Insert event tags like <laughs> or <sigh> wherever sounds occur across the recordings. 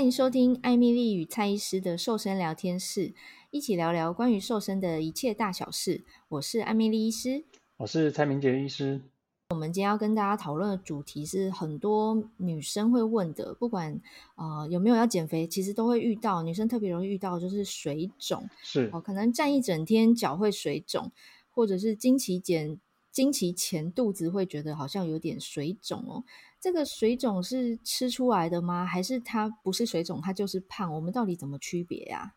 欢迎收听艾米丽与蔡医师的瘦身聊天室，一起聊聊关于瘦身的一切大小事。我是艾米丽医师，我是蔡明杰医师。我们今天要跟大家讨论的主题是很多女生会问的，不管呃有没有要减肥，其实都会遇到。女生特别容易遇到就是水肿，是哦，可能站一整天脚会水肿，或者是经期减经期前肚子会觉得好像有点水肿哦。这个水肿是吃出来的吗？还是它不是水肿，它就是胖？我们到底怎么区别呀？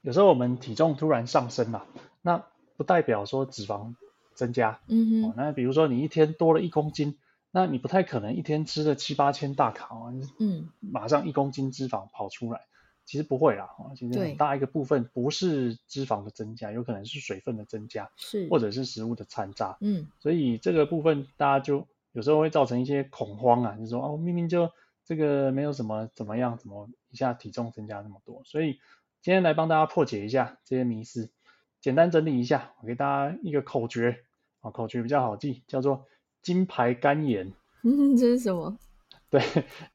有时候我们体重突然上升了，那不代表说脂肪增加。嗯哼。哦，那比如说你一天多了一公斤，那你不太可能一天吃了七八千大卡哦，嗯，马上一公斤脂肪跑出来，其实不会啦。哦，其实很大一个部分不是脂肪的增加，有可能是水分的增加，是或者是食物的残渣。嗯，所以这个部分大家就。有时候会造成一些恐慌啊，就是说哦，明明就这个没有什么怎么样，怎么一下体重增加那么多？所以今天来帮大家破解一下这些迷思，简单整理一下，我给大家一个口诀啊，口诀比较好记，叫做金牌肝炎。嗯，这是什么？对，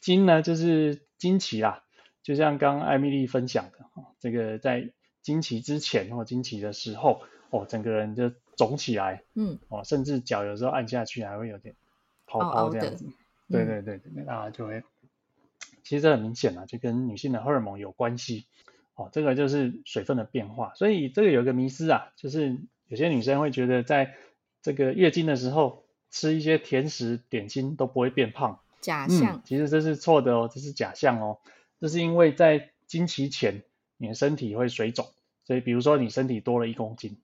金呢就是惊奇啦，就像刚刚艾米丽分享的，这个在惊奇之前或惊奇的时候，哦，整个人就肿起来，嗯，哦，甚至脚有时候按下去还会有点。泡泡这样子，对对对，那、嗯、就会，其实这很明显啊，就跟女性的荷尔蒙有关系，哦，这个就是水分的变化，所以这个有一个迷思啊，就是有些女生会觉得在这个月经的时候吃一些甜食点心都不会变胖，假象、嗯，其实这是错的哦，这是假象哦，这是因为在经期前你的身体会水肿，所以比如说你身体多了一公斤，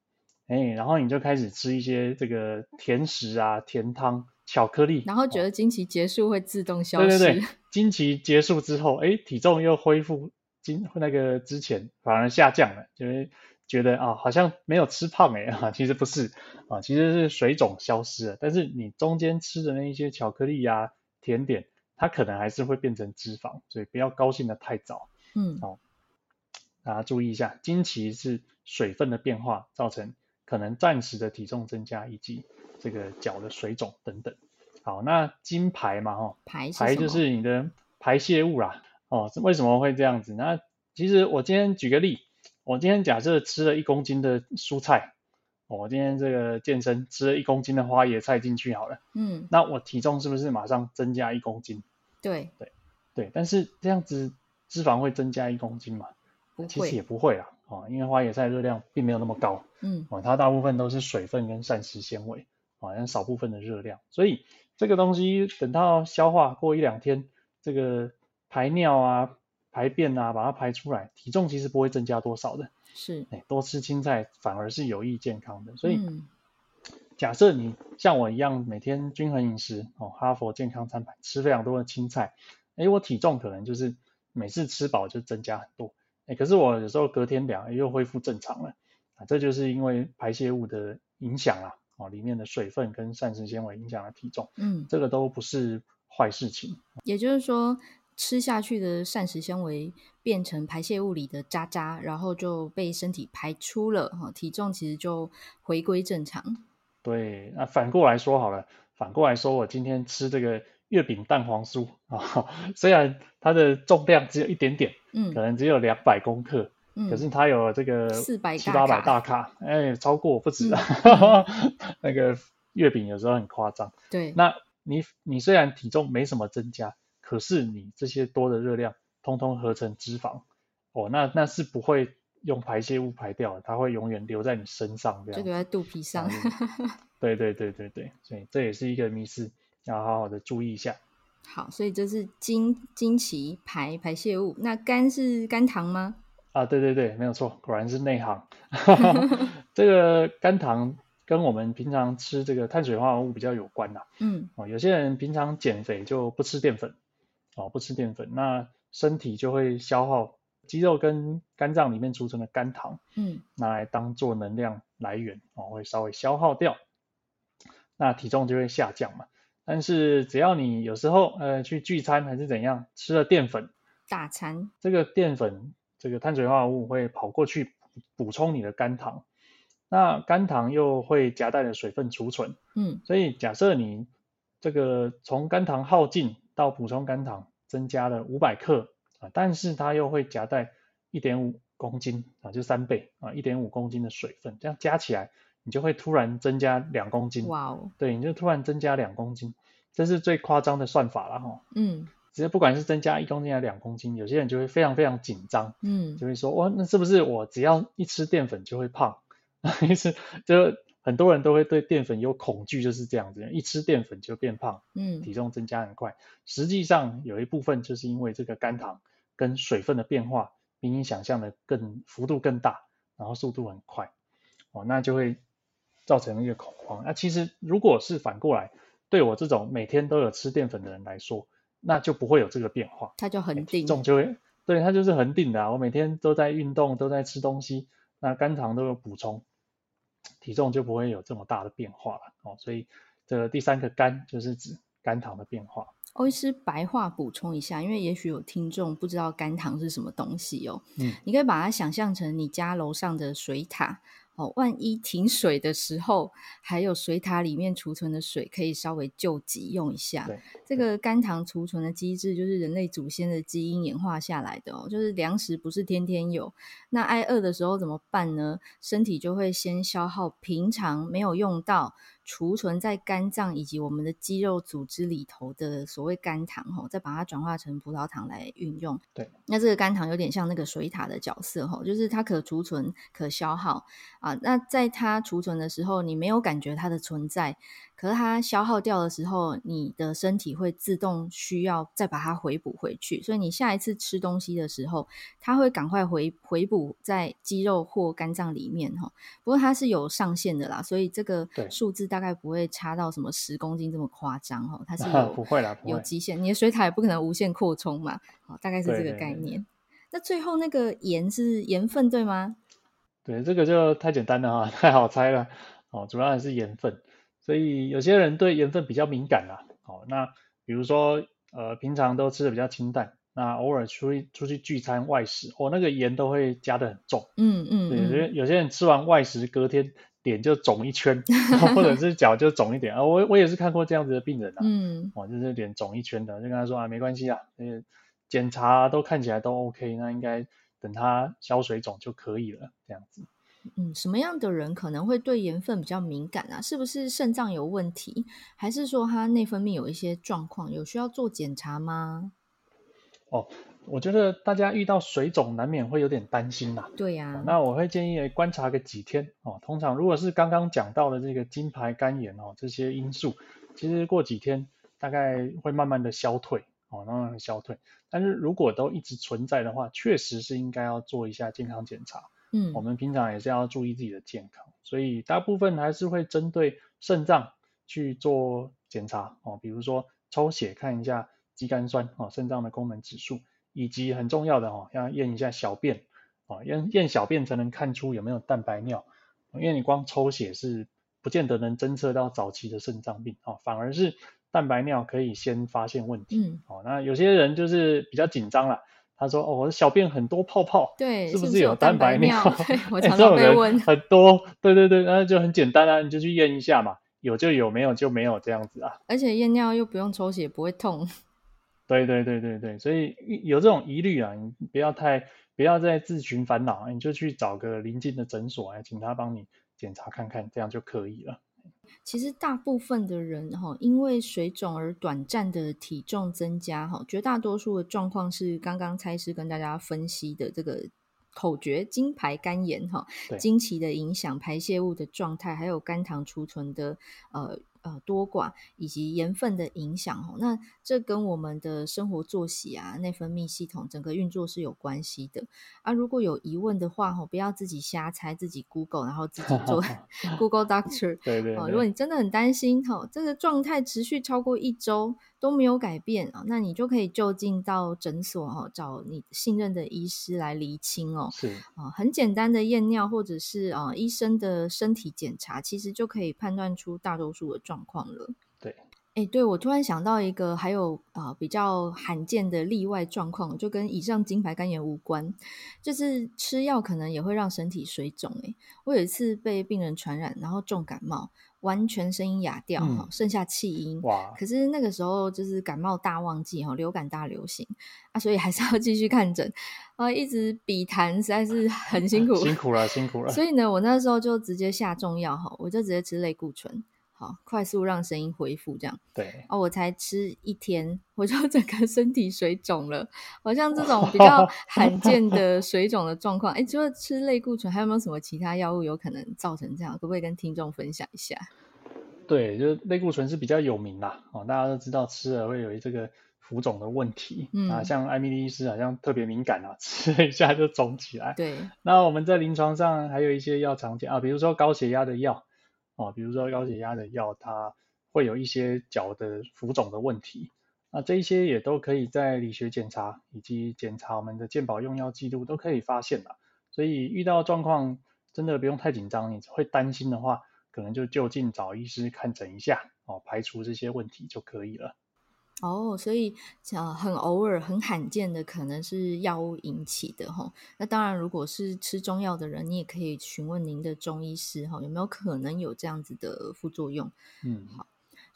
哎，然后你就开始吃一些这个甜食啊，甜汤。巧克力，然后觉得经期结束会自动消失。哦、对对对，<laughs> 经期结束之后，哎，体重又恢复经那个之前，反而下降了，就是觉得啊，好像没有吃胖哎啊，其实不是啊，其实是水肿消失了。但是你中间吃的那一些巧克力呀、啊、甜点，它可能还是会变成脂肪，所以不要高兴的太早。嗯，好，大家注意一下，经期是水分的变化造成可能暂时的体重增加以及。这个脚的水肿等等，好，那金排嘛，哈，排排就是你的排泄物啦，哦，为什么会这样子？那其实我今天举个例，我今天假设吃了一公斤的蔬菜，我今天这个健身吃了一公斤的花椰菜进去好了，嗯，那我体重是不是马上增加一公斤？对，对，对，但是这样子脂肪会增加一公斤嘛？其实也不会啦，哦，因为花椰菜热量并没有那么高，嗯，哦，它大部分都是水分跟膳食纤维。好像少部分的热量，所以这个东西等到消化过一两天，这个排尿啊、排便啊，把它排出来，体重其实不会增加多少的。是，哎，多吃青菜反而是有益健康的。所以，嗯、假设你像我一样每天均衡饮食，哦，哈佛健康餐盘吃非常多的青菜，哎，我体重可能就是每次吃饱就增加很多，哎，可是我有时候隔天量又恢复正常了，啊，这就是因为排泄物的影响啦。哦，里面的水分跟膳食纤维影响了体重，嗯，这个都不是坏事情。也就是说，吃下去的膳食纤维变成排泄物里的渣渣，然后就被身体排出了，哈，体重其实就回归正常。对，那反过来说好了，反过来说，我今天吃这个月饼蛋黄酥啊，<laughs> 虽然它的重量只有一点点，嗯，可能只有两百公克。可是它有这个四百七八百大卡，哎，超过不止啊！嗯、<laughs> 那个月饼有时候很夸张。对，那你你虽然体重没什么增加，可是你这些多的热量通通合成脂肪，哦，那那是不会用排泄物排掉的，它会永远留在你身上，这样。就留在肚皮上。<laughs> 对对对对对，所以这也是一个迷思，要好好的注意一下。好，所以这是经经期排排泄物，那肝是肝糖吗？啊，对对对，没有错，果然是内行。<laughs> 这个肝糖跟我们平常吃这个碳水化合物比较有关呐。嗯，哦，有些人平常减肥就不吃淀粉，哦，不吃淀粉，那身体就会消耗肌肉跟肝脏里面储存的肝糖，嗯，拿来当做能量来源，哦，会稍微消耗掉，那体重就会下降嘛。但是只要你有时候呃去聚餐还是怎样，吃了淀粉，大餐，这个淀粉。这个碳水化合物会跑过去补充你的肝糖，那肝糖又会夹带着水分储存，嗯，所以假设你这个从肝糖耗尽到补充肝糖增加了五百克啊，但是它又会夹带一点五公斤啊，就三倍啊，一点五公斤的水分，这样加起来你就会突然增加两公斤。哇哦，对，你就突然增加两公斤，这是最夸张的算法了哈。嗯。其实不管是增加一公斤还是两公斤，有些人就会非常非常紧张，嗯，就会说，哇，那是不是我只要一吃淀粉就会胖？<laughs> 意思就很多人都会对淀粉有恐惧，就是这样子，一吃淀粉就变胖，嗯，体重增加很快。实际上有一部分就是因为这个肝糖跟水分的变化比你想象的更幅度更大，然后速度很快，哦，那就会造成一个恐慌。那其实如果是反过来，对我这种每天都有吃淀粉的人来说，那就不会有这个变化，它就恒定，体重就会，对，它就是恒定的啊。我每天都在运动，都在吃东西，那肝糖都有补充，体重就不会有这么大的变化了哦。所以这个第三个肝就是指肝糖的变化。欧医师白话补充一下，因为也许有听众不知道肝糖是什么东西哦。嗯，你可以把它想象成你家楼上的水塔。哦，万一停水的时候，还有水塔里面储存的水可以稍微救急用一下。对，这个肝糖储存的机制就是人类祖先的基因演化下来的哦。就是粮食不是天天有，那挨饿的时候怎么办呢？身体就会先消耗平常没有用到，储存在肝脏以及我们的肌肉组织里头的所谓肝糖，吼，再把它转化成葡萄糖来运用。对，那这个肝糖有点像那个水塔的角色，吼，就是它可储存、可消耗啊。那在它储存的时候，你没有感觉它的存在。可是它消耗掉的时候，你的身体会自动需要再把它回补回去，所以你下一次吃东西的时候，它会赶快回回补在肌肉或肝脏里面哈。不过它是有上限的啦，所以这个数字大概不会差到什么十公斤这么夸张哈。它是 <laughs> 有不会啦，有极限，你的水塔也不可能无限扩充嘛。好，大概是这个概念。那最后那个盐是盐分对吗？对，这个就太简单了哈，<laughs> 太好猜了哦，主要还是盐分。所以有些人对盐分比较敏感啦，哦，那比如说呃平常都吃的比较清淡，那偶尔出去出去聚餐外食，哦那个盐都会加的很重，嗯嗯，嗯，对，有些人吃完外食隔天脸就肿一圈，或者是脚就肿一点。啊，我我也是看过这样子的病人啊，嗯，哦就是脸肿一圈的，就跟他说啊没关系啊，呃检查都看起来都 OK，那应该等他消水肿就可以了，这样子。嗯，什么样的人可能会对盐分比较敏感啊？是不是肾脏有问题，还是说他内分泌有一些状况，有需要做检查吗？哦，我觉得大家遇到水肿难免会有点担心呐。对呀、啊，那我会建议观察个几天哦。通常如果是刚刚讲到的这个金牌肝炎哦，这些因素，其实过几天大概会慢慢的消退哦，慢慢的消退。但是如果都一直存在的话，确实是应该要做一下健康检查。嗯，我们平常也是要注意自己的健康，所以大部分还是会针对肾脏去做检查哦，比如说抽血看一下肌酐酸哦，肾脏的功能指数，以及很重要的哦，要验一下小便哦，验验小便才能看出有没有蛋白尿，因为你光抽血是不见得能侦测到早期的肾脏病哦，反而是蛋白尿可以先发现问题。嗯，哦，那有些人就是比较紧张啦。他说：“哦，我的小便很多泡泡，对，是不是有蛋白尿？<laughs> 对，我常常被问。很多，对对对，那就很简单啊，你就去验一下嘛，有就有，没有就没有这样子啊。而且验尿又不用抽血，不会痛。<laughs> 对对对对对，所以有这种疑虑啊，你不要太不要再自寻烦恼，你就去找个邻近的诊所啊请他帮你检查看看，这样就可以了。”其实大部分的人哈，因为水肿而短暂的体重增加哈，绝大多数的状况是刚刚蔡医师跟大家分析的这个口诀：金牌肝炎哈，经期的影响、排泄物的状态，还有肝糖储存的呃。呃，多寡以及盐分的影响哦，那这跟我们的生活作息啊、内分泌系统整个运作是有关系的啊。如果有疑问的话，哦，不要自己瞎猜，自己 Google，然后自己做 <laughs> <laughs> Google Doctor。<laughs> 对对，对。如果你真的很担心，哦，这个状态持续超过一周都没有改变啊，那你就可以就近到诊所哦，找你信任的医师来厘清哦。是啊，很简单的验尿或者是啊医生的身体检查，其实就可以判断出大多数的状况了。对，哎，对，我突然想到一个，还有啊、呃、比较罕见的例外状况，就跟以上金牌肝炎无关，就是吃药可能也会让身体水肿。哎，我有一次被病人传染，然后重感冒，完全声音哑掉，剩下气音。哇！可是那个时候就是感冒大旺季，哈，流感大流行啊，所以还是要继续看诊啊，一直比谈实在是很辛苦，辛苦了，辛苦了。所以呢，我那时候就直接下重药，哈，我就直接吃类固醇。好，快速让声音恢复，这样对哦。我才吃一天，我就 <laughs> 整个身体水肿了，好像这种比较罕 <laughs> 见的水肿的状况。哎，除了吃类固醇，还有没有什么其他药物有可能造成这样？可不可以跟听众分享一下？对，就是类固醇是比较有名啦，哦，大家都知道吃了会有这个浮肿的问题，嗯啊，像艾米丽医师好像特别敏感啊，<laughs> 吃了一下就肿起来。对，那我们在临床上还有一些药常见啊，比如说高血压的药。哦，比如说高血压的药，它会有一些脚的浮肿的问题，那这一些也都可以在理学检查以及检查我们的健保用药记录都可以发现的。所以遇到状况真的不用太紧张，你会担心的话，可能就就近找医师看诊一下，哦，排除这些问题就可以了。哦，所以呃，很偶尔、很罕见的可能是药物引起的哈。那当然，如果是吃中药的人，你也可以询问您的中医师哈，有没有可能有这样子的副作用？嗯，好。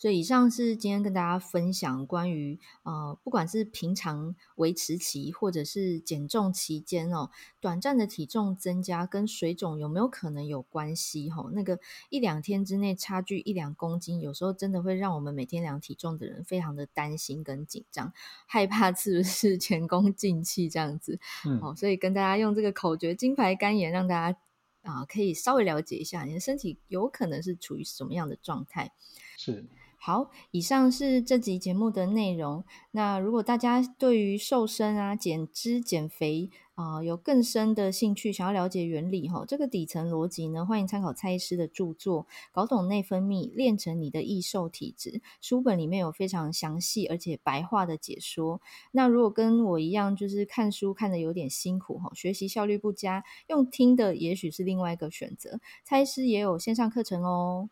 所以以上是今天跟大家分享关于呃，不管是平常维持期或者是减重期间哦，短暂的体重增加跟水肿有没有可能有关系？吼，那个一两天之内差距一两公斤，有时候真的会让我们每天量体重的人非常的担心跟紧张，害怕是不是前功尽弃这样子。嗯，哦，所以跟大家用这个口诀“金牌肝炎”，让大家啊、呃、可以稍微了解一下你的身体有可能是处于什么样的状态。是。好，以上是这集节目的内容。那如果大家对于瘦身啊、减脂、减肥啊、有更深的兴趣，想要了解原理哈，这个底层逻辑呢，欢迎参考蔡医师的著作《搞懂内分泌，练成你的易瘦体质》书本里面有非常详细而且白话的解说。那如果跟我一样，就是看书看得有点辛苦哈，学习效率不佳，用听的也许是另外一个选择。蔡医师也有线上课程哦。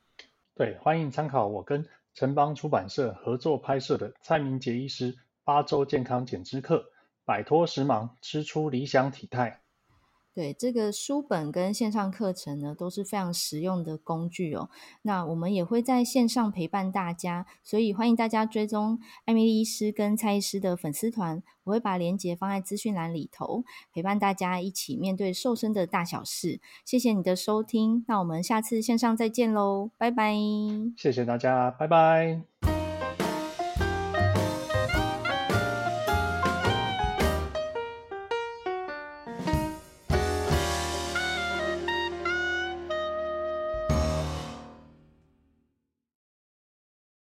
对，欢迎参考我跟。城邦出版社合作拍摄的蔡明杰医师八周健康减脂课，摆脱时髦，吃出理想体态。对，这个书本跟线上课程呢，都是非常实用的工具哦。那我们也会在线上陪伴大家，所以欢迎大家追踪艾米丽医师跟蔡医师的粉丝团，我会把链接放在资讯栏里头，陪伴大家一起面对瘦身的大小事。谢谢你的收听，那我们下次线上再见喽，拜拜。谢谢大家，拜拜。